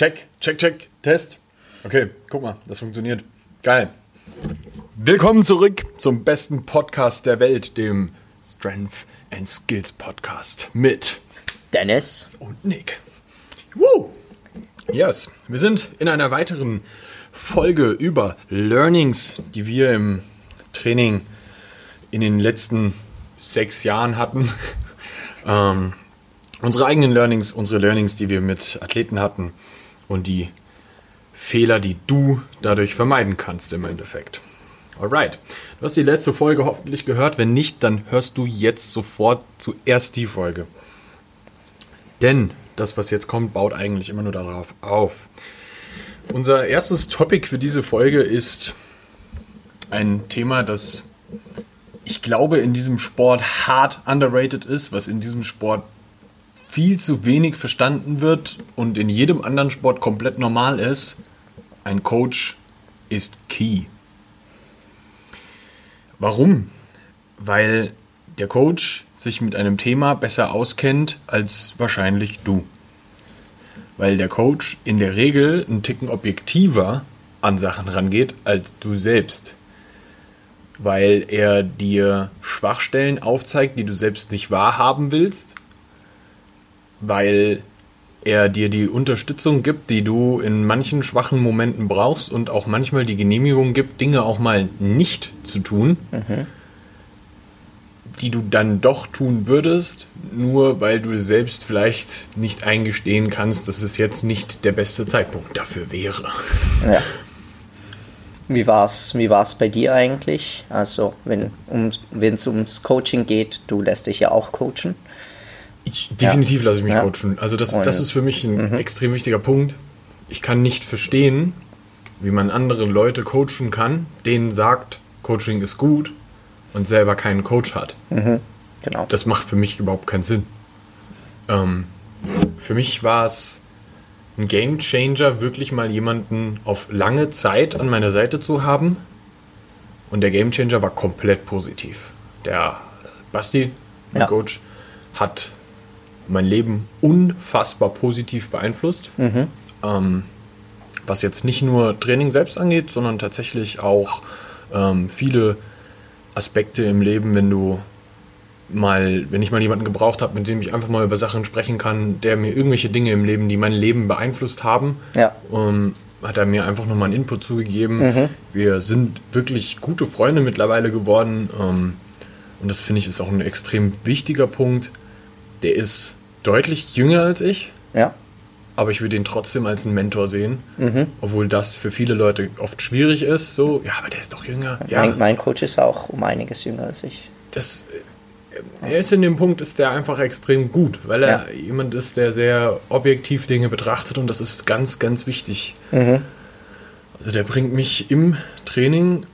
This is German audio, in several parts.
Check, check, check, Test. Okay, guck mal, das funktioniert. Geil. Willkommen zurück zum besten Podcast der Welt, dem Strength and Skills Podcast mit Dennis und Nick. Woo! Yes, wir sind in einer weiteren Folge über Learnings, die wir im Training in den letzten sechs Jahren hatten. ähm, unsere eigenen Learnings, unsere Learnings, die wir mit Athleten hatten und die Fehler, die du dadurch vermeiden kannst im Endeffekt. Alright. Du hast die letzte Folge hoffentlich gehört. Wenn nicht, dann hörst du jetzt sofort zuerst die Folge. Denn das, was jetzt kommt, baut eigentlich immer nur darauf auf. Unser erstes Topic für diese Folge ist ein Thema, das ich glaube in diesem Sport hart underrated ist, was in diesem Sport viel zu wenig verstanden wird und in jedem anderen Sport komplett normal ist. Ein Coach ist key. Warum? Weil der Coach sich mit einem Thema besser auskennt als wahrscheinlich du. Weil der Coach in der Regel einen Ticken objektiver an Sachen rangeht als du selbst. Weil er dir Schwachstellen aufzeigt, die du selbst nicht wahrhaben willst. Weil er dir die Unterstützung gibt, die du in manchen schwachen Momenten brauchst und auch manchmal die Genehmigung gibt, Dinge auch mal nicht zu tun, mhm. die du dann doch tun würdest, nur weil du selbst vielleicht nicht eingestehen kannst, dass es jetzt nicht der beste Zeitpunkt dafür wäre. Ja. Wie war es wie war's bei dir eigentlich? Also, wenn es um, ums Coaching geht, du lässt dich ja auch coachen. Ich, definitiv ja. lasse ich mich ja. coachen. Also das, das ist für mich ein mhm. extrem wichtiger Punkt. Ich kann nicht verstehen, wie man andere Leute coachen kann, denen sagt, Coaching ist gut und selber keinen Coach hat. Mhm. Genau. Das macht für mich überhaupt keinen Sinn. Ähm, für mich war es ein Game Changer, wirklich mal jemanden auf lange Zeit an meiner Seite zu haben. Und der Game Changer war komplett positiv. Der Basti, mein ja. Coach, hat mein Leben unfassbar positiv beeinflusst. Mhm. Ähm, was jetzt nicht nur Training selbst angeht, sondern tatsächlich auch ähm, viele Aspekte im Leben, wenn du mal, wenn ich mal jemanden gebraucht habe, mit dem ich einfach mal über Sachen sprechen kann, der mir irgendwelche Dinge im Leben, die mein Leben beeinflusst haben, ja. ähm, hat er mir einfach nochmal einen Input zugegeben. Mhm. Wir sind wirklich gute Freunde mittlerweile geworden. Ähm, und das finde ich ist auch ein extrem wichtiger Punkt. Der ist deutlich jünger als ich. Ja. Aber ich würde ihn trotzdem als einen Mentor sehen. Mhm. Obwohl das für viele Leute oft schwierig ist. So, ja, aber der ist doch jünger. Ja. Mein, mein Coach ist auch um einiges jünger als ich. Das, er ist in dem Punkt, ist der einfach extrem gut, weil er ja. jemand ist, der sehr objektiv Dinge betrachtet und das ist ganz, ganz wichtig. Mhm. Also der bringt mich im Training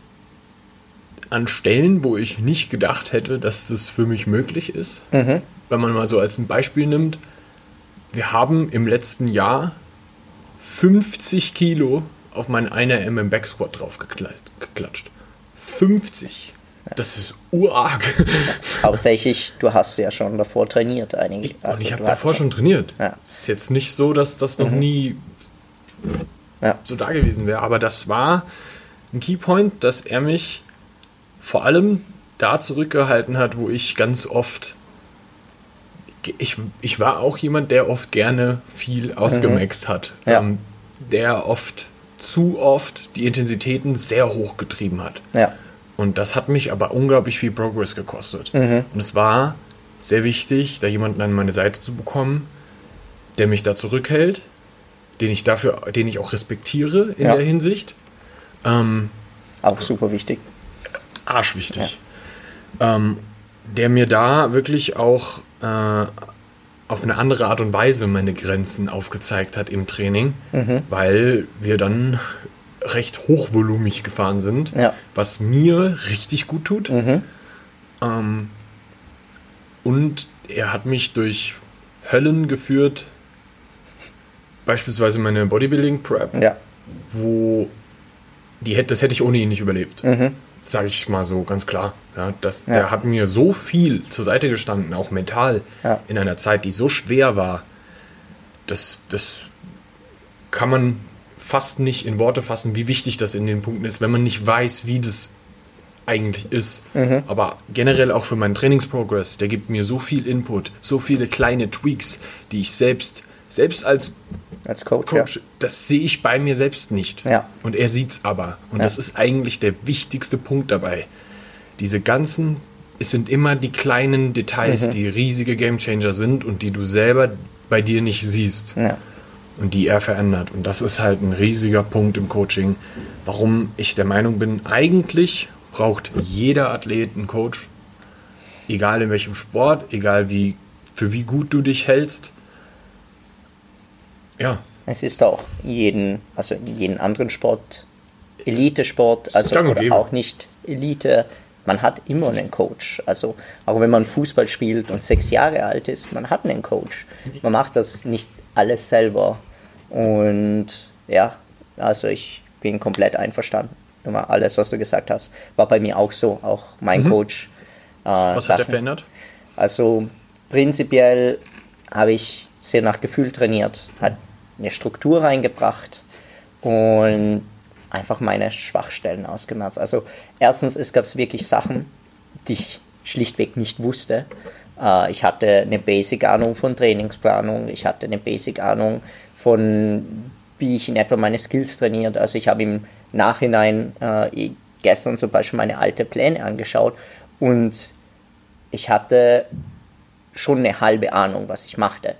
an Stellen, wo ich nicht gedacht hätte, dass das für mich möglich ist. Mhm wenn man mal so als ein Beispiel nimmt, wir haben im letzten Jahr 50 Kilo auf meinen 1RM im Backsquat drauf geklatscht. 50. Das ist urarg. Hauptsächlich, du hast ja schon davor trainiert, einige. Ich, also, ich habe davor schon trainiert. Es ja. ist jetzt nicht so, dass das noch mhm. nie ja. so da gewesen wäre, aber das war ein Keypoint, dass er mich vor allem da zurückgehalten hat, wo ich ganz oft ich, ich war auch jemand, der oft gerne viel ausgemaxt mhm. hat. Ja. Ähm, der oft, zu oft die Intensitäten sehr hoch getrieben hat. Ja. Und das hat mich aber unglaublich viel Progress gekostet. Mhm. Und es war sehr wichtig, da jemanden an meine Seite zu bekommen, der mich da zurückhält, den ich dafür, den ich auch respektiere in ja. der Hinsicht. Ähm, auch super wichtig. Arschwichtig. Ja. Ähm, der mir da wirklich auch äh, auf eine andere Art und Weise meine Grenzen aufgezeigt hat im Training, mhm. weil wir dann recht hochvolumig gefahren sind, ja. was mir richtig gut tut. Mhm. Ähm, und er hat mich durch Höllen geführt, beispielsweise meine Bodybuilding Prep, ja. wo die, das hätte ich ohne ihn nicht überlebt. Mhm sage ich mal so ganz klar. Ja, das, ja. Der hat mir so viel zur Seite gestanden, auch mental, ja. in einer Zeit, die so schwer war. Das, das kann man fast nicht in Worte fassen, wie wichtig das in den Punkten ist, wenn man nicht weiß, wie das eigentlich ist. Mhm. Aber generell auch für meinen Trainingsprogress, der gibt mir so viel Input, so viele kleine Tweaks, die ich selbst, selbst als, als Coach, Coach ja. das sehe ich bei mir selbst nicht. Ja. Und er sieht es aber. Und ja. das ist eigentlich der wichtigste Punkt dabei. Diese ganzen, es sind immer die kleinen Details, mhm. die riesige Gamechanger sind und die du selber bei dir nicht siehst. Und die er verändert. Und das ist halt ein riesiger Punkt im Coaching, warum ich der Meinung bin, eigentlich braucht jeder Athlet einen Coach, egal in welchem Sport, egal wie, für wie gut du dich hältst. Ja. Es ist auch jeden, also in jedem anderen Sport, Elite-Sport, also auch nicht Elite, man hat immer einen Coach. Also auch wenn man Fußball spielt und sechs Jahre alt ist, man hat einen Coach. Man macht das nicht alles selber. Und ja, also ich bin komplett einverstanden. Alles, was du gesagt hast, war bei mir auch so. Auch mein mhm. Coach. Äh, was hat er verändert? Also prinzipiell habe ich sehr nach Gefühl trainiert, hat eine Struktur reingebracht und einfach meine Schwachstellen ausgemerzt. Also erstens, es gab wirklich Sachen, die ich schlichtweg nicht wusste. Äh, ich hatte eine Basic-Ahnung von Trainingsplanung, ich hatte eine Basic-Ahnung von wie ich in etwa meine Skills trainiert. Also ich habe im Nachhinein äh, gestern zum Beispiel meine alte Pläne angeschaut und ich hatte schon eine halbe Ahnung, was ich machte.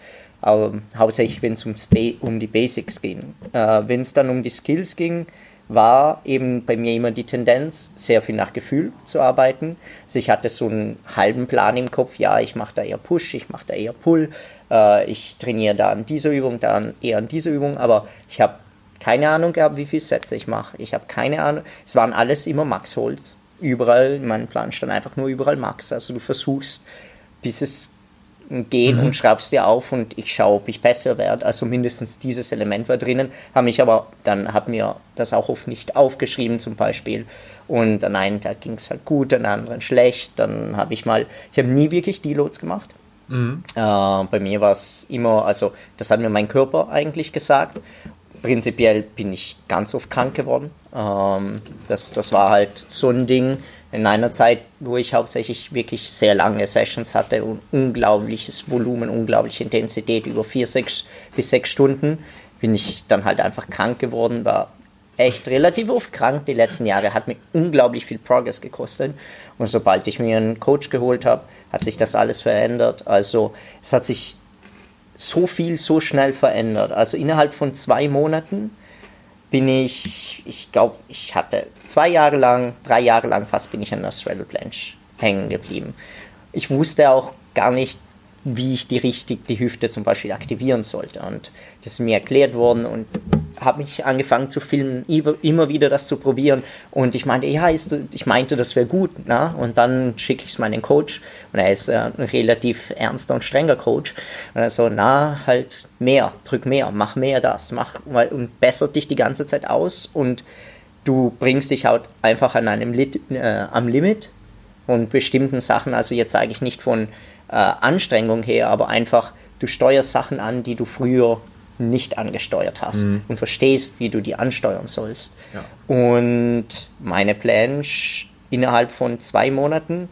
Aber hauptsächlich, wenn es um die Basics ging. Äh, wenn es dann um die Skills ging, war eben bei mir immer die Tendenz, sehr viel nach Gefühl zu arbeiten. Also ich hatte so einen halben Plan im Kopf, ja, ich mache da eher Push, ich mache da eher Pull, äh, ich trainiere da an dieser Übung, da eher an dieser Übung, aber ich habe keine Ahnung gehabt, wie viele Sätze ich mache. Ich habe keine Ahnung. Es waren alles immer Max-Holz. Überall, in meinem Plan stand einfach nur überall Max. Also du versuchst, bis es geht mhm. und schreibst dir auf und ich schaue, ob ich besser werde. Also mindestens dieses Element war drinnen. Habe mich aber, dann habe mir das auch oft nicht aufgeschrieben zum Beispiel. Und an einem Tag ging es halt gut, an einem anderen schlecht. Dann habe ich mal, ich habe nie wirklich Deloads gemacht. Mhm. Äh, bei mir war es immer, also das hat mir mein Körper eigentlich gesagt. Prinzipiell bin ich ganz oft krank geworden. Ähm, das, das war halt so ein Ding in einer Zeit, wo ich hauptsächlich wirklich sehr lange Sessions hatte und unglaubliches Volumen, unglaubliche Intensität über vier, sechs bis sechs Stunden, bin ich dann halt einfach krank geworden, war echt relativ oft krank die letzten Jahre, hat mir unglaublich viel Progress gekostet. Und sobald ich mir einen Coach geholt habe, hat sich das alles verändert. Also es hat sich so viel so schnell verändert. Also innerhalb von zwei Monaten bin ich, ich glaube, ich hatte zwei Jahre lang, drei Jahre lang fast bin ich an der Straddle Planche hängen geblieben. Ich wusste auch gar nicht, wie ich die richtig die Hüfte zum Beispiel aktivieren sollte. Und das ist mir erklärt worden und habe mich angefangen zu filmen, immer wieder das zu probieren. Und ich meinte, ja, ist, ich meinte, das wäre gut. Na? Und dann schicke ich es meinen Coach. Und er ist äh, ein relativ ernster und strenger Coach. Und er so, na, halt mehr, drück mehr, mach mehr das, mach weil, und bessert dich die ganze Zeit aus. Und du bringst dich halt einfach an einem Lit, äh, am Limit und bestimmten Sachen. Also jetzt sage ich nicht von äh, Anstrengung her, aber einfach, du steuerst Sachen an, die du früher nicht angesteuert hast mhm. und verstehst, wie du die ansteuern sollst. Ja. Und meine Planche innerhalb von zwei Monaten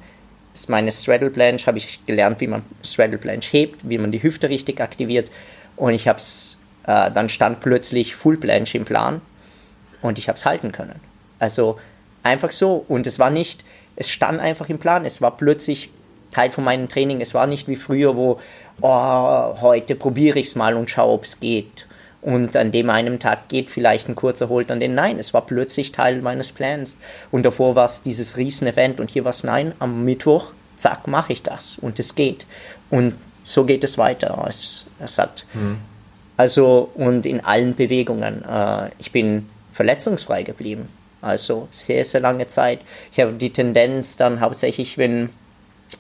ist meine Straddle Planche, habe ich gelernt, wie man Straddle Planche hebt, wie man die Hüfte richtig aktiviert und ich habe es, äh, dann stand plötzlich Full Planche im Plan und ich habe es halten können. Also einfach so und es war nicht, es stand einfach im Plan, es war plötzlich Teil von meinem Training. Es war nicht wie früher, wo oh, heute probiere ich es mal und schaue, ob es geht. Und an dem einen Tag geht vielleicht ein kurzer Holt an den Nein. Es war plötzlich Teil meines Plans. Und davor war es dieses Riesen-Event und hier war es Nein. Am Mittwoch, zack, mache ich das. Und es geht. Und so geht es weiter. Es, es hat, mhm. also, und in allen Bewegungen. Äh, ich bin verletzungsfrei geblieben. Also sehr, sehr lange Zeit. Ich habe die Tendenz dann hauptsächlich, wenn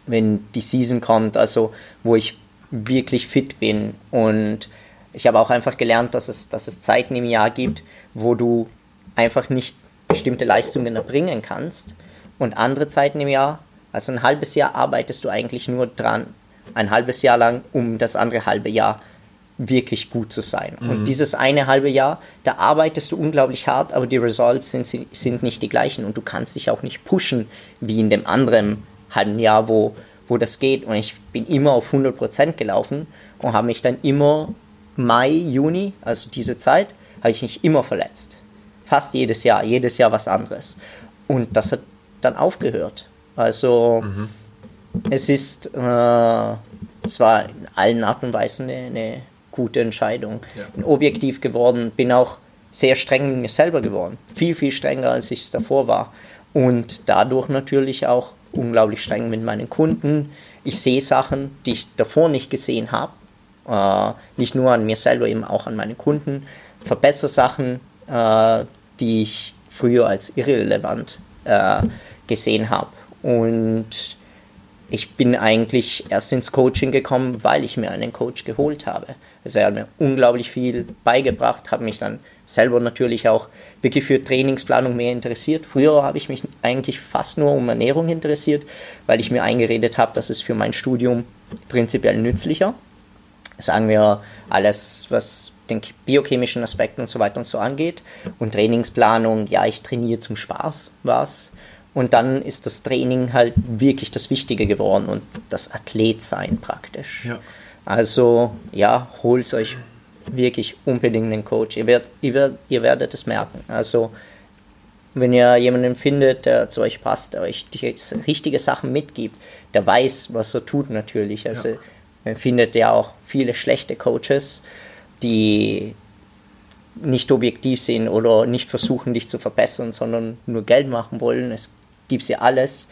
wenn die Season kommt, also wo ich wirklich fit bin. Und ich habe auch einfach gelernt, dass es, dass es Zeiten im Jahr gibt, wo du einfach nicht bestimmte Leistungen erbringen kannst und andere Zeiten im Jahr, also ein halbes Jahr arbeitest du eigentlich nur dran, ein halbes Jahr lang, um das andere halbe Jahr wirklich gut zu sein. Mhm. Und dieses eine halbe Jahr, da arbeitest du unglaublich hart, aber die Results sind, sind nicht die gleichen und du kannst dich auch nicht pushen wie in dem anderen halben Jahr, wo, wo das geht. Und ich bin immer auf 100% gelaufen und habe mich dann immer Mai, Juni, also diese Zeit, habe ich mich immer verletzt. Fast jedes Jahr, jedes Jahr was anderes. Und das hat dann aufgehört. Also mhm. es ist, äh, es war in allen Arten und Weisen eine, eine gute Entscheidung. Ja. Bin objektiv geworden, bin auch sehr streng mit mir selber geworden. Viel, viel strenger, als ich es davor war. Und dadurch natürlich auch unglaublich streng mit meinen Kunden. Ich sehe Sachen, die ich davor nicht gesehen habe. Äh, nicht nur an mir selber, eben auch an meinen Kunden. Verbessere Sachen, äh, die ich früher als irrelevant äh, gesehen habe. Und ich bin eigentlich erst ins Coaching gekommen, weil ich mir einen Coach geholt habe. Also er hat mir unglaublich viel beigebracht, habe mich dann selber natürlich auch wirklich für Trainingsplanung mehr interessiert. Früher habe ich mich eigentlich fast nur um Ernährung interessiert, weil ich mir eingeredet habe, dass es für mein Studium prinzipiell nützlicher. Sagen wir alles, was den biochemischen Aspekten und so weiter und so angeht. Und Trainingsplanung, ja, ich trainiere zum Spaß, was. Und dann ist das Training halt wirklich das Wichtige geworden und das Athletsein praktisch. Ja. Also ja, holt euch wirklich unbedingt einen Coach. Ihr, werdet, ihr, werdet, ihr werdet es merken. Also wenn ihr jemanden findet, der zu euch passt, der euch die richtige Sachen mitgibt, der weiß, was er tut natürlich. Also ja. man findet ja auch viele schlechte Coaches, die nicht objektiv sind oder nicht versuchen, dich zu verbessern, sondern nur Geld machen wollen. Es gibt ja alles.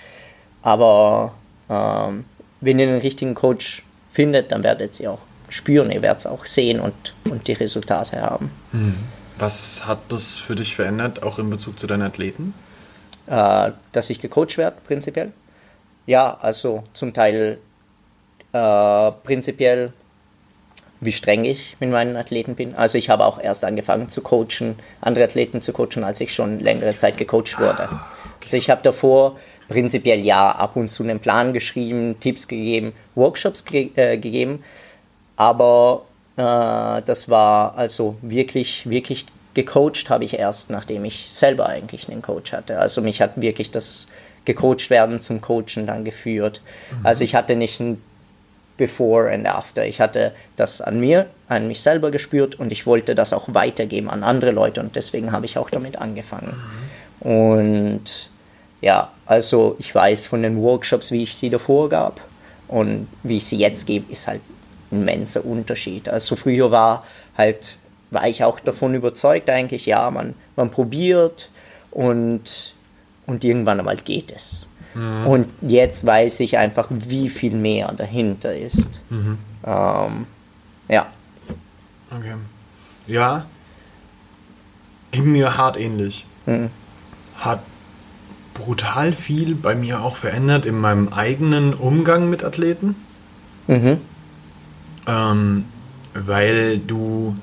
Aber ähm, wenn ihr den richtigen Coach findet, dann werdet ihr auch spüren, ihr werdet es auch sehen und, und die Resultate haben. Hm. Was hat das für dich verändert, auch in Bezug zu deinen Athleten? Äh, dass ich gecoacht werde, prinzipiell. Ja, also zum Teil äh, prinzipiell, wie streng ich mit meinen Athleten bin. Also ich habe auch erst angefangen zu coachen, andere Athleten zu coachen, als ich schon längere Zeit gecoacht wurde. Ah, okay. Also ich habe davor prinzipiell ja ab und zu einen Plan geschrieben, Tipps gegeben, Workshops ge äh, gegeben, aber äh, das war also wirklich, wirklich gecoacht habe ich erst, nachdem ich selber eigentlich einen Coach hatte. Also mich hat wirklich das gecoacht werden zum Coachen dann geführt. Mhm. Also ich hatte nicht ein Before and After. Ich hatte das an mir, an mich selber gespürt und ich wollte das auch weitergeben an andere Leute und deswegen habe ich auch damit angefangen. Mhm. Und ja, also ich weiß von den Workshops, wie ich sie davor gab und wie ich sie jetzt gebe, ist halt immenser Unterschied. Also früher war halt, war ich auch davon überzeugt eigentlich, ja, man, man probiert und, und irgendwann einmal geht es. Mhm. Und jetzt weiß ich einfach, wie viel mehr dahinter ist. Mhm. Ähm, ja. Okay. Ja. Ging mir hart ähnlich. Mhm. Hat brutal viel bei mir auch verändert in meinem eigenen Umgang mit Athleten. Mhm. Ähm, weil du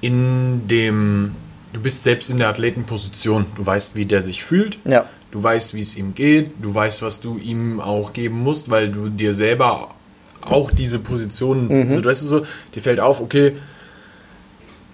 in dem, du bist selbst in der Athletenposition. Du weißt, wie der sich fühlt. Ja. Du weißt, wie es ihm geht. Du weißt, was du ihm auch geben musst, weil du dir selber auch diese Position, mhm. also du weißt so, dir fällt auf, okay,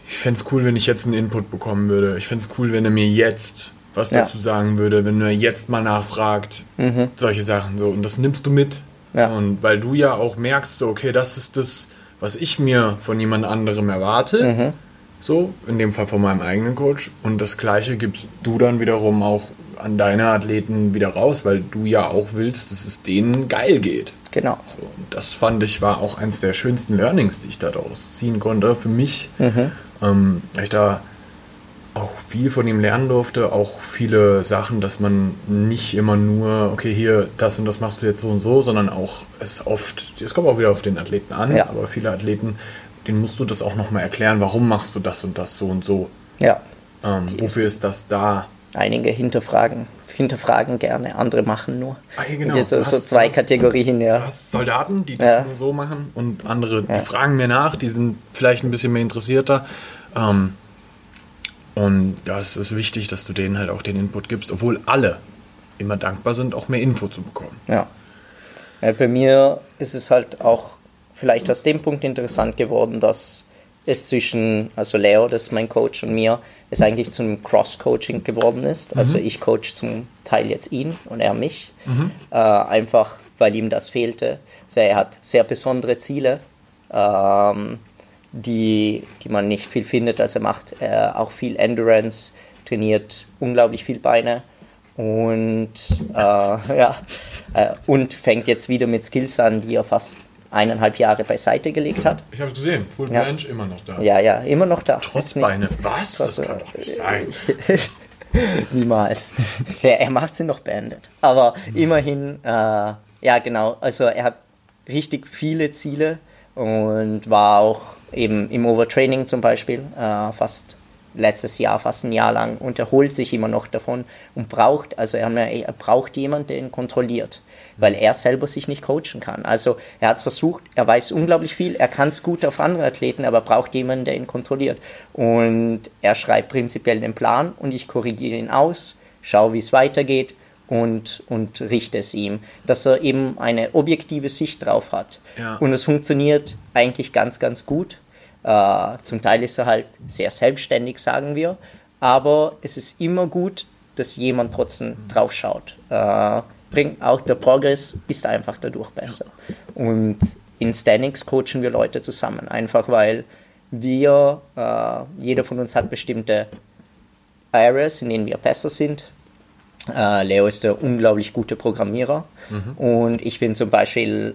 ich fände es cool, wenn ich jetzt einen Input bekommen würde. Ich fände es cool, wenn er mir jetzt was ja. dazu sagen würde, wenn er jetzt mal nachfragt. Mhm. Solche Sachen so. Und das nimmst du mit. Ja. Und weil du ja auch merkst, okay, das ist das, was ich mir von jemand anderem erwarte. Mhm. So, in dem Fall von meinem eigenen Coach. Und das Gleiche gibst du dann wiederum auch an deine Athleten wieder raus, weil du ja auch willst, dass es denen geil geht. Genau. So, und das fand ich war auch eines der schönsten Learnings, die ich daraus ziehen konnte für mich. Mhm. Ähm, ich da auch viel von ihm lernen durfte, auch viele Sachen, dass man nicht immer nur, okay, hier, das und das machst du jetzt so und so, sondern auch es oft, es kommt auch wieder auf den Athleten an, ja. aber viele Athleten, denen musst du das auch nochmal erklären, warum machst du das und das so und so. Ja. Ähm, wofür ist das da? Einige hinterfragen, hinterfragen gerne, andere machen nur. Ah, ja, genau. So, so zwei hast, Kategorien, ja. Du hast Soldaten, die das ja. nur so machen und andere, ja. die fragen mir nach, die sind vielleicht ein bisschen mehr interessierter. Ähm, und ja, es ist wichtig, dass du denen halt auch den Input gibst, obwohl alle immer dankbar sind, auch mehr Info zu bekommen. Ja. ja bei mir ist es halt auch vielleicht aus dem Punkt interessant geworden, dass es zwischen, also Leo, das ist mein Coach, und mir, es eigentlich zum Cross-Coaching geworden ist. Also mhm. ich coach zum Teil jetzt ihn und er mich. Mhm. Äh, einfach, weil ihm das fehlte. Also er hat sehr besondere Ziele, ähm, die, die man nicht viel findet. Also er macht äh, auch viel Endurance, trainiert unglaublich viel Beine und, äh, ja, äh, und fängt jetzt wieder mit Skills an, die er fast eineinhalb Jahre beiseite gelegt hat. Ich habe es gesehen, Full ja. Bench immer noch da. Ja, ja, immer noch da. Trotz Beine. Was? Trotz, das kann doch nicht sein. Niemals. ja, er macht sie noch beendet. Aber immerhin, äh, ja genau, also er hat richtig viele Ziele und war auch eben im Overtraining zum Beispiel äh, fast letztes Jahr fast ein Jahr lang und erholt sich immer noch davon und braucht, also er, er braucht jemanden, der ihn kontrolliert, weil er selber sich nicht coachen kann. Also er hat es versucht, er weiß unglaublich viel, er kann es gut auf andere Athleten, aber braucht jemanden, der ihn kontrolliert. Und er schreibt prinzipiell den Plan und ich korrigiere ihn aus, schaue, wie es weitergeht und, und richte es ihm, dass er eben eine objektive Sicht drauf hat. Ja. Und es funktioniert eigentlich ganz, ganz gut. Äh, zum Teil ist er halt sehr selbstständig, sagen wir, aber es ist immer gut, dass jemand trotzdem drauf schaut. Äh, bringt auch der Progress ist einfach dadurch besser. Und in Standings coachen wir Leute zusammen, einfach weil wir, äh, jeder von uns hat bestimmte Areas, in denen wir besser sind. Leo ist der unglaublich gute Programmierer mhm. und ich bin zum Beispiel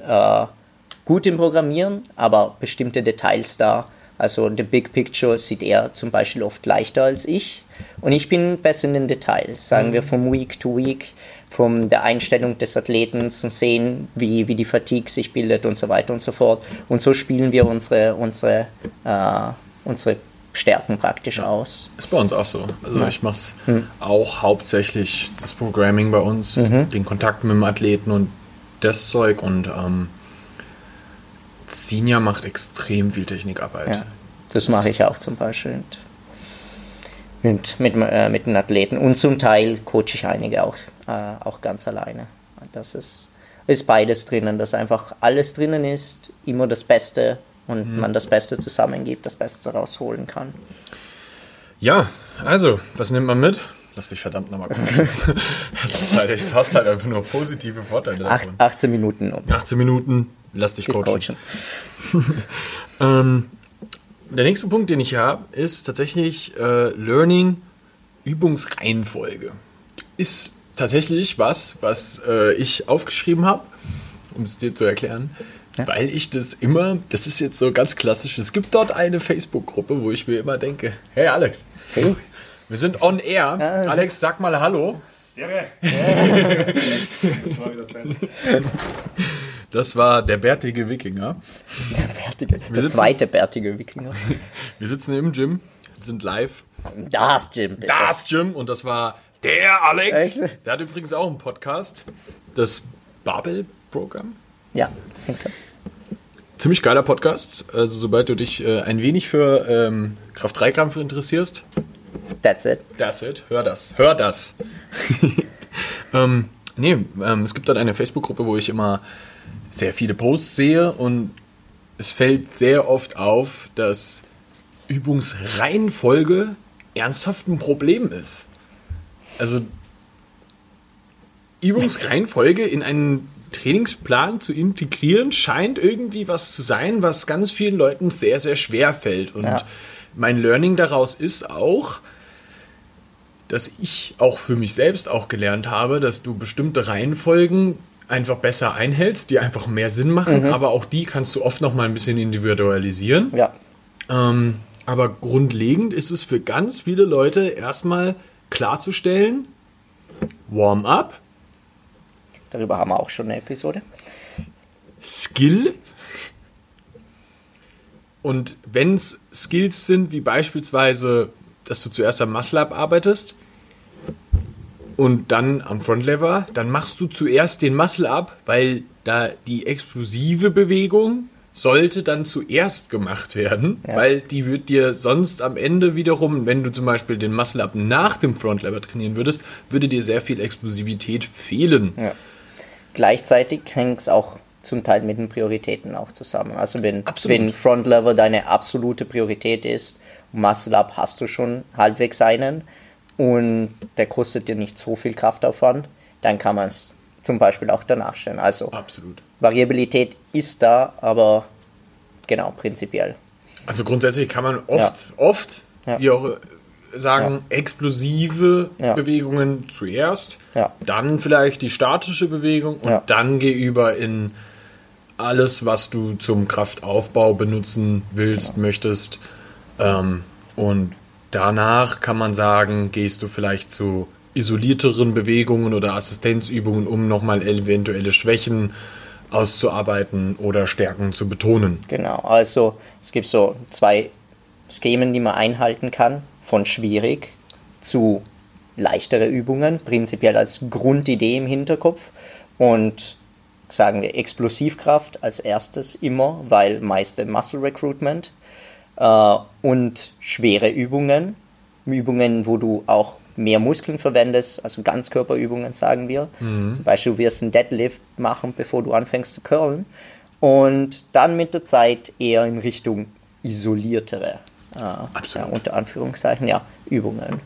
gut im Programmieren, aber bestimmte Details da also the big picture sieht er zum Beispiel oft leichter als ich. Und ich bin besser in den Details, sagen mhm. wir vom Week to Week, von der Einstellung des Athleten und sehen, wie, wie die Fatigue sich bildet und so weiter und so fort. Und so spielen wir unsere, unsere, äh, unsere Stärken praktisch ja. aus. Ist bei uns auch so. Also ja. ich mache es hm. auch hauptsächlich das Programming bei uns, mhm. den Kontakt mit dem Athleten und das Zeug und ähm, Sinja macht extrem viel Technikarbeit. Ja, das mache ich auch zum Beispiel mit, mit, äh, mit den Athleten. Und zum Teil coache ich einige auch, äh, auch ganz alleine. Das ist, ist beides drinnen, dass einfach alles drinnen ist, immer das Beste und mhm. man das Beste zusammengibt, das Beste rausholen kann. Ja, also, was nimmt man mit? Lass dich verdammt nochmal coachen. das ist halt, du hast halt einfach nur positive Vorteile davon. 18 Minuten. 18 Minuten, Lass dich coachen. coachen. ähm, der nächste Punkt, den ich habe, ist tatsächlich äh, Learning Übungsreihenfolge. Ist tatsächlich was, was äh, ich aufgeschrieben habe, um es dir zu erklären. Ja. Weil ich das immer, das ist jetzt so ganz klassisch, es gibt dort eine Facebook-Gruppe, wo ich mir immer denke, hey Alex, hey. wir sind on air. Ja, Alex, sag mal Hallo. Ja, ja. das war wieder. Das war der bärtige Wikinger. Der bärtige, wir der sitzen, zweite bärtige Wikinger. Wir sitzen im Gym, sind live. Das Gym. Bitte. Das Gym und das war der Alex. Echt? Der hat übrigens auch einen Podcast. Das Babel-Programm. Ja, denkst du. Ziemlich geiler Podcast. Also sobald du dich äh, ein wenig für ähm, Kraft-3-Kampf interessierst. That's it. That's it. Hör das. Hör das. ähm, nee, ähm, es gibt dort eine Facebook-Gruppe, wo ich immer sehr viele Posts sehe und es fällt sehr oft auf, dass Übungsreihenfolge ernsthaft ein Problem ist. Also Übungsreihenfolge in einen Trainingsplan zu integrieren, scheint irgendwie was zu sein, was ganz vielen Leuten sehr, sehr schwer fällt. Und ja. mein Learning daraus ist auch, dass ich auch für mich selbst auch gelernt habe, dass du bestimmte Reihenfolgen einfach besser einhältst, die einfach mehr Sinn machen, mhm. aber auch die kannst du oft noch mal ein bisschen individualisieren. Ja. Ähm, aber grundlegend ist es für ganz viele Leute erstmal klarzustellen, Warm-up. Darüber haben wir auch schon eine Episode. Skill. Und wenn es Skills sind, wie beispielsweise, dass du zuerst am Muscle-Up arbeitest, und dann am Frontlever, dann machst du zuerst den Muscle up, weil da die explosive Bewegung sollte dann zuerst gemacht werden, ja. weil die wird dir sonst am Ende wiederum, wenn du zum Beispiel den Muscle Up nach dem Frontlever trainieren würdest, würde dir sehr viel Explosivität fehlen. Ja. Gleichzeitig hängt es auch zum Teil mit den Prioritäten auch zusammen. Also wenn, wenn Front Lever deine absolute Priorität ist, Muscle Up hast du schon halbwegs einen und der kostet dir nicht so viel Kraftaufwand, dann kann man es zum Beispiel auch danach stellen. Also Absolut. Variabilität ist da, aber genau, prinzipiell. Also grundsätzlich kann man oft, ja. oft, ja. wie auch sagen, ja. explosive ja. Bewegungen zuerst, ja. dann vielleicht die statische Bewegung und dann geh über in alles, was du zum Kraftaufbau benutzen willst, möchtest. Ähm, und danach kann man sagen, gehst du vielleicht zu isolierteren Bewegungen oder Assistenzübungen, um nochmal eventuelle Schwächen auszuarbeiten oder Stärken zu betonen. Genau, also es gibt so zwei Schemen, die man einhalten kann, von schwierig zu leichtere Übungen, prinzipiell als Grundidee im Hinterkopf und sagen wir Explosivkraft als erstes immer, weil meiste Muscle Recruitment äh, und schwere Übungen, Übungen, wo du auch mehr Muskeln verwendest, also Ganzkörperübungen sagen wir. Mhm. Zum Beispiel du wirst einen Deadlift machen, bevor du anfängst zu curlen und dann mit der Zeit eher in Richtung isoliertere, äh, ja, unter Anführungszeichen, ja, Übungen.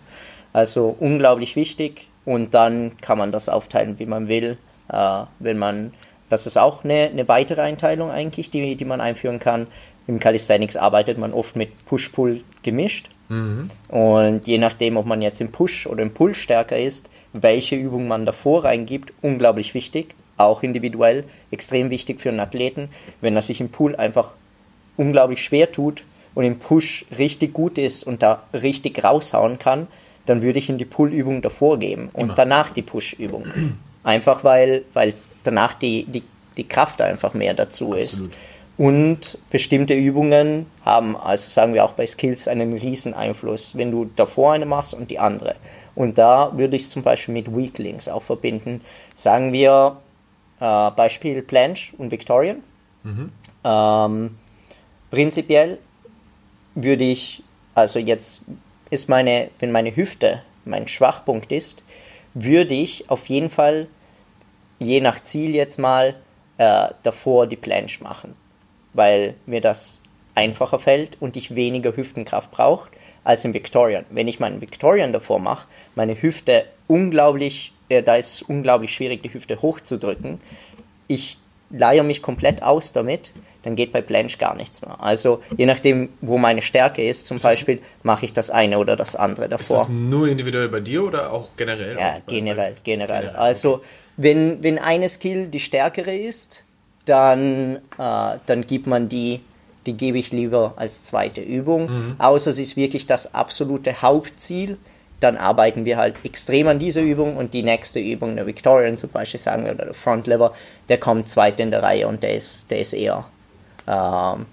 Also unglaublich wichtig und dann kann man das aufteilen, wie man will. Äh, wenn man, das ist auch eine, eine weitere Einteilung eigentlich, die, die man einführen kann. Im Calisthenics arbeitet man oft mit Push-Pull gemischt. Mhm. Und je nachdem, ob man jetzt im Push oder im Pull stärker ist, welche Übung man davor reingibt, unglaublich wichtig, auch individuell, extrem wichtig für einen Athleten. Wenn er sich im Pull einfach unglaublich schwer tut und im Push richtig gut ist und da richtig raushauen kann, dann würde ich ihm die Pull-Übung davor geben und Immer. danach die Push-Übung. Einfach weil, weil danach die, die, die Kraft einfach mehr dazu Absolut. ist. Und bestimmte Übungen haben, also sagen wir auch bei Skills, einen riesen Einfluss, wenn du davor eine machst und die andere. Und da würde ich es zum Beispiel mit Weaklings auch verbinden. Sagen wir äh, Beispiel Planche und Victorian. Mhm. Ähm, prinzipiell würde ich, also jetzt ist meine, wenn meine Hüfte mein Schwachpunkt ist, würde ich auf jeden Fall je nach Ziel jetzt mal äh, davor die Planche machen weil mir das einfacher fällt und ich weniger Hüftenkraft brauche als im Victorian. Wenn ich meinen Victorian davor mache, meine Hüfte unglaublich, äh, da ist unglaublich schwierig, die Hüfte hochzudrücken. Ich leihe mich komplett aus damit, dann geht bei Planche gar nichts mehr. Also je nachdem, wo meine Stärke ist, zum ist Beispiel, mache ich das eine oder das andere davor. Ist das nur individuell bei dir oder auch generell? Ja, generell, generell, generell. Also wenn, wenn eine Skill die stärkere ist, dann, äh, dann gibt man die, die gebe ich lieber als zweite Übung. Mhm. Außer es ist wirklich das absolute Hauptziel, dann arbeiten wir halt extrem an dieser Übung und die nächste Übung, der Victorian zum Beispiel sagen wir, oder der Front Lever, der kommt zweit in der Reihe und der ist, der ist eher. Ähm,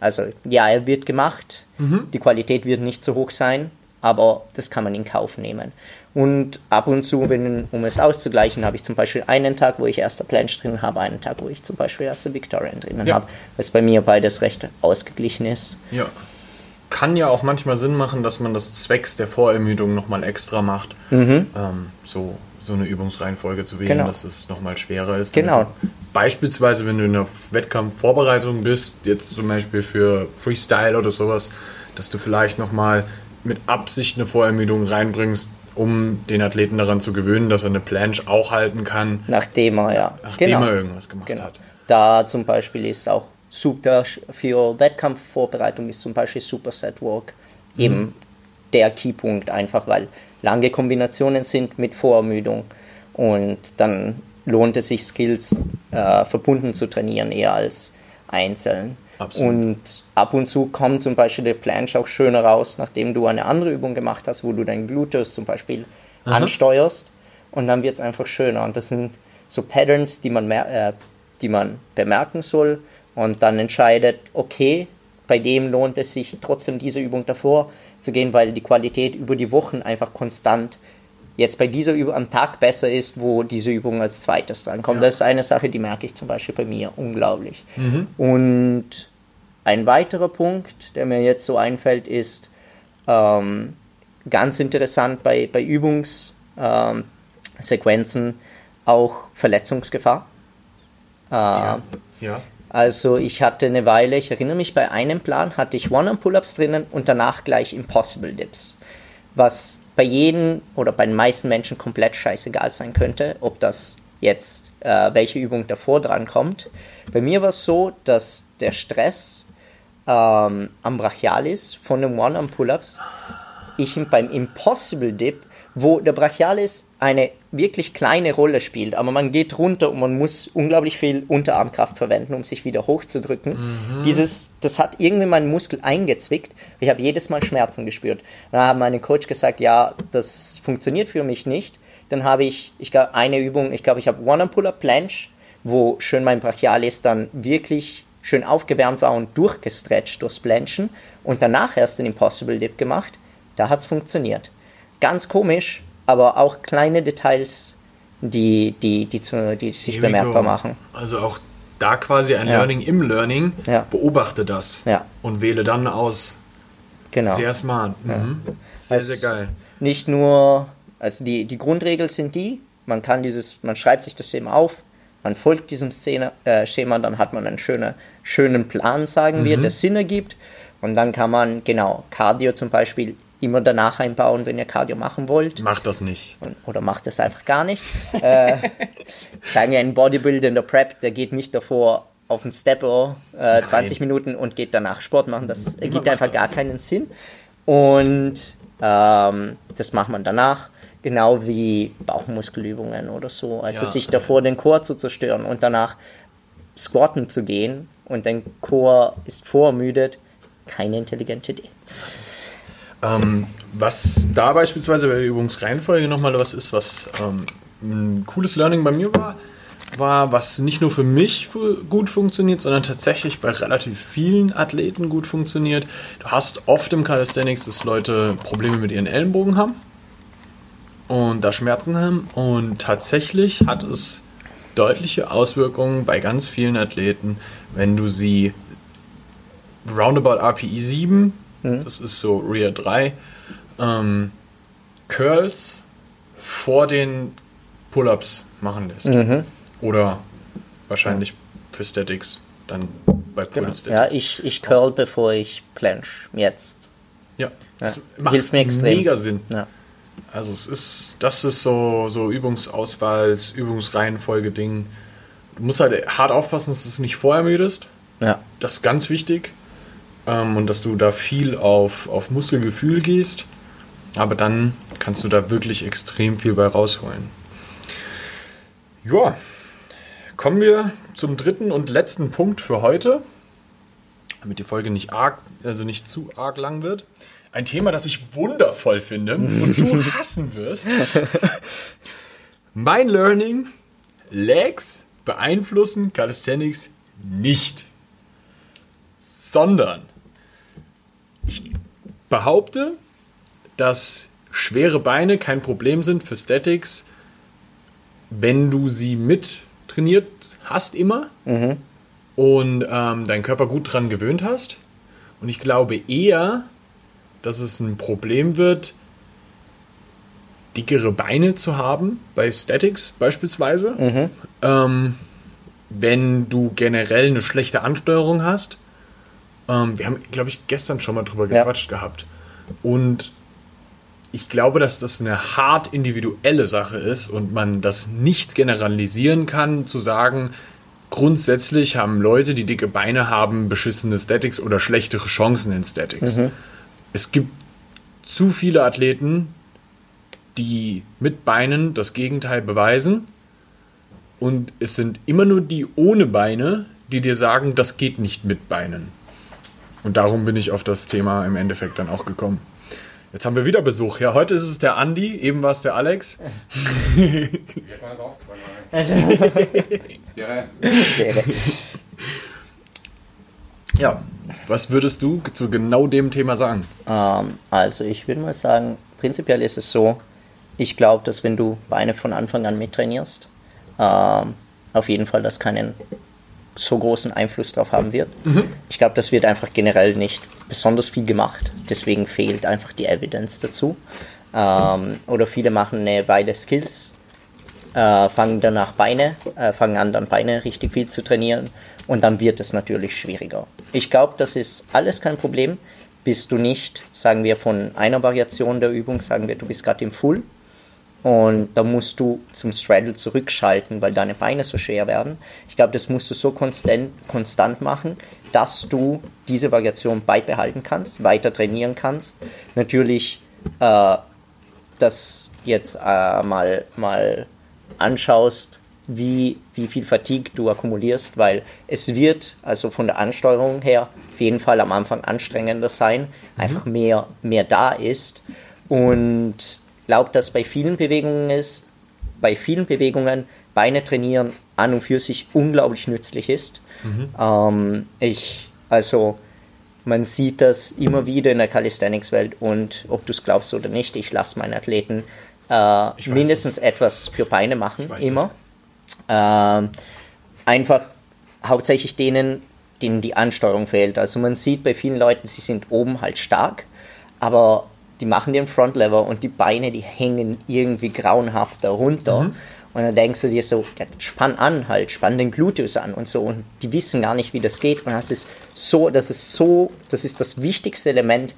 also ja, er wird gemacht, mhm. die Qualität wird nicht so hoch sein, aber das kann man in Kauf nehmen. Und ab und zu, wenn, um es auszugleichen, habe ich zum Beispiel einen Tag, wo ich erster Planche drin habe, einen Tag, wo ich zum Beispiel erster Victorian drin ja. habe, was bei mir beides recht ausgeglichen ist. Ja. Kann ja auch manchmal Sinn machen, dass man das zwecks der Vorermüdung nochmal extra macht. Mhm. Ähm, so, so eine Übungsreihenfolge zu wählen, genau. dass es nochmal schwerer ist. Genau. beispielsweise, wenn du in der Wettkampfvorbereitung bist, jetzt zum Beispiel für Freestyle oder sowas, dass du vielleicht nochmal mit Absicht eine Vorermüdung reinbringst, um den Athleten daran zu gewöhnen, dass er eine Planche auch halten kann. Nachdem er, ja. Nachdem genau. er irgendwas gemacht genau. hat. Da zum Beispiel ist auch super für Wettkampfvorbereitung ist zum Beispiel Superset Walk mhm. eben der Keypunkt, einfach weil lange Kombinationen sind mit Vorermüdung und dann lohnt es sich, Skills äh, verbunden zu trainieren, eher als einzeln. Absolut. Und ab und zu kommt zum Beispiel der Planche auch schöner raus, nachdem du eine andere Übung gemacht hast, wo du deinen Gluteus zum Beispiel Aha. ansteuerst und dann wird es einfach schöner. Und das sind so Patterns, die man, äh, die man bemerken soll und dann entscheidet, okay, bei dem lohnt es sich trotzdem diese Übung davor zu gehen, weil die Qualität über die Wochen einfach konstant jetzt bei dieser Übung am Tag besser ist, wo diese Übung als zweites drankommt. Ja. Das ist eine Sache, die merke ich zum Beispiel bei mir unglaublich. Mhm. Und ein weiterer Punkt, der mir jetzt so einfällt, ist ähm, ganz interessant bei, bei Übungssequenzen ähm, auch Verletzungsgefahr. ja. ja. Also ich hatte eine Weile, ich erinnere mich, bei einem Plan hatte ich One-Arm-Pull-Ups drinnen und danach gleich Impossible Dips. Was bei jedem oder bei den meisten Menschen komplett scheißegal sein könnte, ob das jetzt äh, welche Übung davor dran kommt. Bei mir war es so, dass der Stress ähm, am Brachialis von den One-Arm-Pull-Ups ich beim Impossible Dip wo der Brachialis eine wirklich kleine Rolle spielt, aber man geht runter und man muss unglaublich viel Unterarmkraft verwenden, um sich wieder hochzudrücken. Mhm. Dieses, das hat irgendwie meinen Muskel eingezwickt. Ich habe jedes Mal Schmerzen gespürt. Dann haben meine Coach gesagt, ja, das funktioniert für mich nicht. Dann habe ich, ich glaube, eine Übung, ich glaube, ich habe One-Arm-Pull-Up Planche, wo schön mein Brachialis dann wirklich schön aufgewärmt war und durchgestretcht durchs Planchen und danach erst den Impossible Dip gemacht. Da hat es funktioniert ganz komisch, aber auch kleine Details, die, die, die, zu, die sich bemerkbar machen. Also auch da quasi ein ja. Learning im Learning, ja. beobachte das ja. und wähle dann aus. Genau. Sehr smart. Mhm. Sehr, also sehr geil. Nicht nur, also die, die Grundregel sind die, man kann dieses, man schreibt sich das Schema auf, man folgt diesem Szene, äh, Schema, dann hat man einen schönen, schönen Plan, sagen mhm. wir, der Sinn ergibt. Und dann kann man, genau, Cardio zum Beispiel immer danach einbauen, wenn ihr Cardio machen wollt. Macht das nicht. Oder macht das einfach gar nicht. äh, sagen wir, ein Bodybuilder in der Prep, der geht nicht davor auf den Stepper äh, 20 Minuten und geht danach Sport machen. Das ergibt einfach das. gar keinen Sinn. Und ähm, das macht man danach. Genau wie Bauchmuskelübungen oder so. Also ja. sich davor den Chor zu zerstören und danach squatten zu gehen und dein Chor ist vorermüdet. Keine intelligente Idee. Ähm, was da beispielsweise bei der Übungsreihenfolge nochmal was ist, was ähm, ein cooles Learning bei mir war, war, was nicht nur für mich gut funktioniert, sondern tatsächlich bei relativ vielen Athleten gut funktioniert. Du hast oft im Calisthenics, dass Leute Probleme mit ihren Ellenbogen haben und da Schmerzen haben und tatsächlich hat es deutliche Auswirkungen bei ganz vielen Athleten, wenn du sie roundabout RPE 7 Mhm. Das ist so Rear 3. Ähm, Curls vor den Pull-Ups machen lässt. Mhm. Oder wahrscheinlich für Statics dann bei Pull genau. Statics. Ja, ich, ich curl auch. bevor ich planche. Jetzt. Ja, das ja. hilft mir extrem. mega Sinn. Ja. Also es ist, das ist so, so Übungsauswahls, Übungsreihenfolge-Ding. Du musst halt hart aufpassen, dass du es nicht vorermüdest. Ja. Das ist ganz wichtig ähm, und dass du da viel auf, auf Muskelgefühl gehst. Aber dann kannst du da wirklich extrem viel bei rausholen. Ja, kommen wir zum dritten und letzten Punkt für heute, damit die Folge nicht arg, also nicht zu arg lang wird. Ein Thema, das ich wundervoll finde und du hassen wirst. Mein Learning: Legs beeinflussen Calisthenics nicht, sondern ich behaupte, dass schwere Beine kein Problem sind für Statics, wenn du sie mit trainiert hast immer mhm. und ähm, deinen Körper gut dran gewöhnt hast. Und ich glaube eher, dass es ein Problem wird, dickere Beine zu haben, bei Statics beispielsweise. Mhm. Ähm, wenn du generell eine schlechte Ansteuerung hast ähm, wir haben, glaube ich, gestern schon mal drüber gequatscht ja. gehabt. Und ich glaube, dass das eine hart individuelle Sache ist und man das nicht generalisieren kann, zu sagen, grundsätzlich haben Leute, die dicke Beine haben, beschissene Statics oder schlechtere Chancen in Statics. Mhm. Es gibt zu viele Athleten, die mit Beinen das Gegenteil beweisen. Und es sind immer nur die ohne Beine, die dir sagen, das geht nicht mit Beinen. Und darum bin ich auf das Thema im Endeffekt dann auch gekommen. Jetzt haben wir wieder Besuch. Ja, heute ist es der Andi, eben war es der Alex. ja, was würdest du zu genau dem Thema sagen? Ähm, also ich würde mal sagen, prinzipiell ist es so, ich glaube, dass wenn du Beine von Anfang an mittrainierst, ähm, auf jeden Fall das keinen so großen Einfluss darauf haben wird. Mhm. Ich glaube, das wird einfach generell nicht besonders viel gemacht. Deswegen fehlt einfach die Evidenz dazu. Ähm, oder viele machen eine Weile Skills, äh, fangen danach Beine, äh, fangen an dann Beine richtig viel zu trainieren und dann wird es natürlich schwieriger. Ich glaube, das ist alles kein Problem, bis du nicht, sagen wir von einer Variation der Übung, sagen wir, du bist gerade im Full und da musst du zum Straddle zurückschalten, weil deine Beine so schwer werden. Ich glaube, das musst du so konstant, konstant machen, dass du diese Variation beibehalten kannst, weiter trainieren kannst. Natürlich äh, das jetzt äh, mal, mal anschaust, wie, wie viel Fatigue du akkumulierst, weil es wird also von der Ansteuerung her auf jeden Fall am Anfang anstrengender sein, mhm. einfach mehr, mehr da ist. Und glaube, dass bei vielen Bewegungen ist, bei vielen Bewegungen Beine trainieren an und für sich unglaublich nützlich ist. Mhm. Ähm, ich, also man sieht das immer wieder in der Calisthenics-Welt und ob du es glaubst oder nicht, ich lasse meine Athleten äh, mindestens es. etwas für Beine machen, immer. Ähm, einfach hauptsächlich denen, denen die Ansteuerung fehlt. Also man sieht bei vielen Leuten, sie sind oben halt stark, aber die machen den Frontlever und die Beine, die hängen irgendwie grauenhaft darunter. Mhm. Und dann denkst du dir so, ja, spann an halt, spann den Gluteus an und so. Und die wissen gar nicht, wie das geht. Und das ist so, das ist so, das ist das wichtigste Element,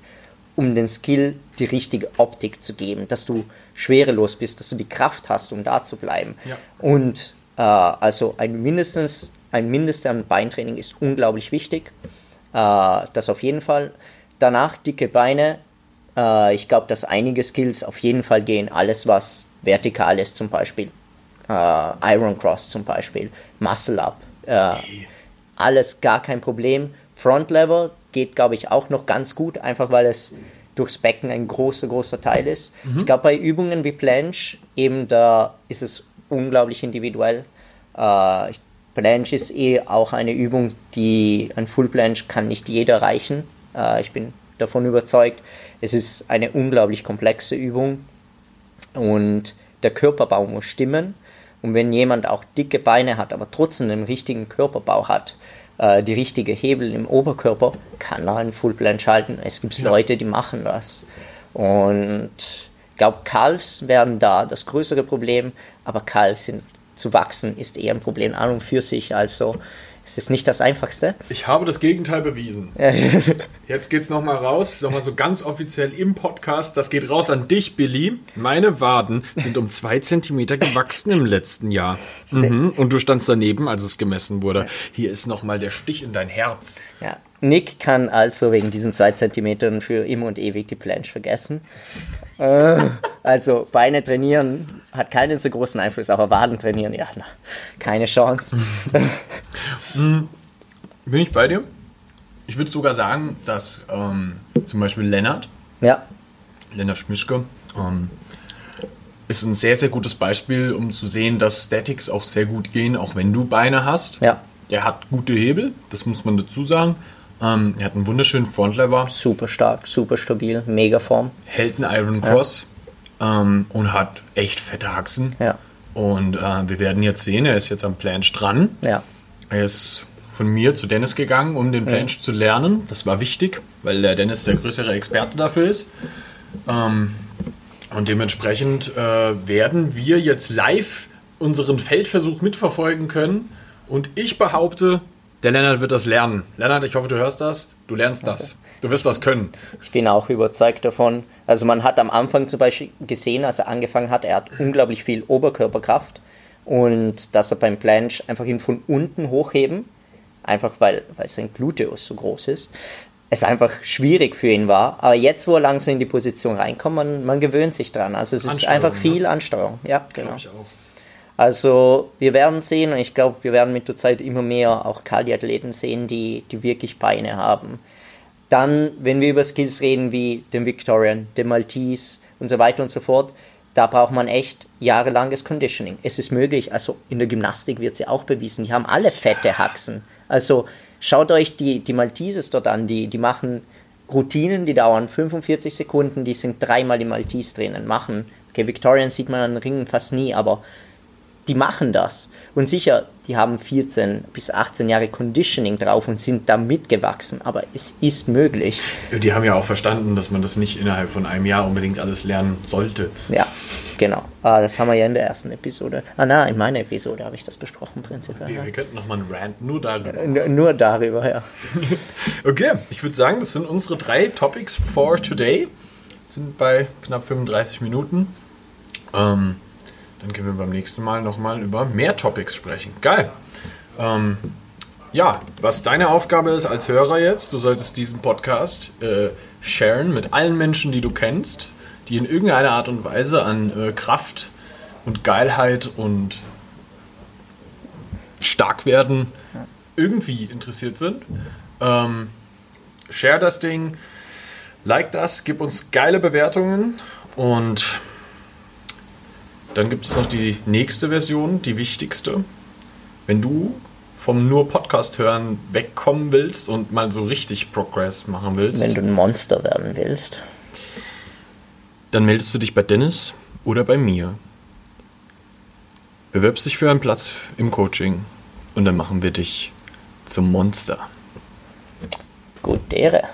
um den Skill die richtige Optik zu geben, dass du schwerelos bist, dass du die Kraft hast, um da zu bleiben. Ja. Und äh, also ein mindestens ein Mindest an Beintraining ist unglaublich wichtig. Äh, das auf jeden Fall. Danach dicke Beine. Äh, ich glaube, dass einige Skills auf jeden Fall gehen. Alles, was vertikal ist, zum Beispiel äh, Iron Cross zum Beispiel, Muscle Up, äh, alles gar kein Problem. Front Lever geht, glaube ich, auch noch ganz gut, einfach weil es durchs Becken ein großer, großer Teil ist. Mhm. Ich glaube, bei Übungen wie Planche, eben da ist es unglaublich individuell. Äh, Planche ist eh auch eine Übung, die ein Full Planche kann nicht jeder erreichen. Äh, ich bin davon überzeugt. Es ist eine unglaublich komplexe Übung und der Körperbau muss stimmen. Und wenn jemand auch dicke Beine hat, aber trotzdem einen richtigen Körperbau hat, äh, die richtige Hebel im Oberkörper, kann er einen Fullblend schalten. Es gibt ja. Leute, die machen das. Und ich glaube, Calves werden da das größere Problem, aber Calves sind zu wachsen ist eher ein Problem an und für sich. Also es ist nicht das Einfachste. Ich habe das Gegenteil bewiesen. Jetzt geht es nochmal raus, nochmal so ganz offiziell im Podcast. Das geht raus an dich, Billy. Meine Waden sind um zwei Zentimeter gewachsen im letzten Jahr. Mhm. Und du standst daneben, als es gemessen wurde. Hier ist nochmal der Stich in dein Herz. Ja. Nick kann also wegen diesen zwei Zentimetern für immer und ewig die Planche vergessen. Äh, also Beine trainieren hat keinen so großen Einfluss, aber Waden trainieren, ja, na, keine Chance. Hm, bin ich bei dir? Ich würde sogar sagen, dass ähm, zum Beispiel Lennart, ja. Lennart Schmischke, ähm, ist ein sehr, sehr gutes Beispiel, um zu sehen, dass Statics auch sehr gut gehen, auch wenn du Beine hast. Ja. Der hat gute Hebel, das muss man dazu sagen. Ähm, er hat einen wunderschönen Frontlever. Super stark, super stabil, mega Form. Hält einen Iron Cross ja. ähm, und hat echt fette Haxen. Ja. Und äh, wir werden jetzt sehen, er ist jetzt am Planche dran. Ja. Er ist von mir zu Dennis gegangen, um den Planche ja. zu lernen. Das war wichtig, weil der Dennis der größere Experte dafür ist. Ähm, und dementsprechend äh, werden wir jetzt live unseren Feldversuch mitverfolgen können. Und ich behaupte, der Lennart wird das lernen. Lennart, ich hoffe, du hörst das. Du lernst das. Du wirst das können. Ich bin auch überzeugt davon. Also man hat am Anfang zum Beispiel gesehen, als er angefangen hat, er hat unglaublich viel Oberkörperkraft und dass er beim Planche einfach ihn von unten hochheben, einfach weil, weil sein Gluteus so groß ist, es einfach schwierig für ihn war. Aber jetzt, wo er langsam in die Position reinkommt, man, man gewöhnt sich dran. Also es ist einfach viel ne? Ansteuerung. Ja, genau. Ich auch. Also wir werden sehen und ich glaube, wir werden mit der Zeit immer mehr auch Kali-Athleten sehen, die, die wirklich Beine haben. Dann, wenn wir über Skills reden wie den Victorian, den Maltese und so weiter und so fort, da braucht man echt jahrelanges Conditioning. Es ist möglich, also in der Gymnastik wird sie auch bewiesen, die haben alle fette Haxen. Also schaut euch die, die Malteses dort an, die, die machen Routinen, die dauern 45 Sekunden, die sind dreimal im Maltese drinnen, machen. Okay, Victorian sieht man an Ringen fast nie, aber die machen das. Und sicher, die haben 14 bis 18 Jahre Conditioning drauf und sind da mitgewachsen, aber es ist möglich. Die haben ja auch verstanden, dass man das nicht innerhalb von einem Jahr unbedingt alles lernen sollte. Ja, genau. Ah, das haben wir ja in der ersten Episode. Ah, na, in meiner Episode habe ich das besprochen, prinzipiell. Wir, wir könnten nochmal einen Rant nur darüber. N nur darüber, ja. okay, ich würde sagen, das sind unsere drei Topics for today. Sind bei knapp 35 Minuten. Ähm, dann können wir beim nächsten Mal nochmal über mehr Topics sprechen. Geil. Ähm, ja, was deine Aufgabe ist als Hörer jetzt, du solltest diesen Podcast äh, sharen mit allen Menschen, die du kennst, die in irgendeiner Art und Weise an äh, Kraft und Geilheit und stark werden irgendwie interessiert sind. Ähm, share das Ding, like das, gib uns geile Bewertungen und dann gibt es noch die nächste Version, die wichtigste. Wenn du vom nur Podcast hören wegkommen willst und mal so richtig Progress machen willst. Wenn du ein Monster werden willst. Dann meldest du dich bei Dennis oder bei mir. Bewirbst dich für einen Platz im Coaching und dann machen wir dich zum Monster. Gut, Ehre.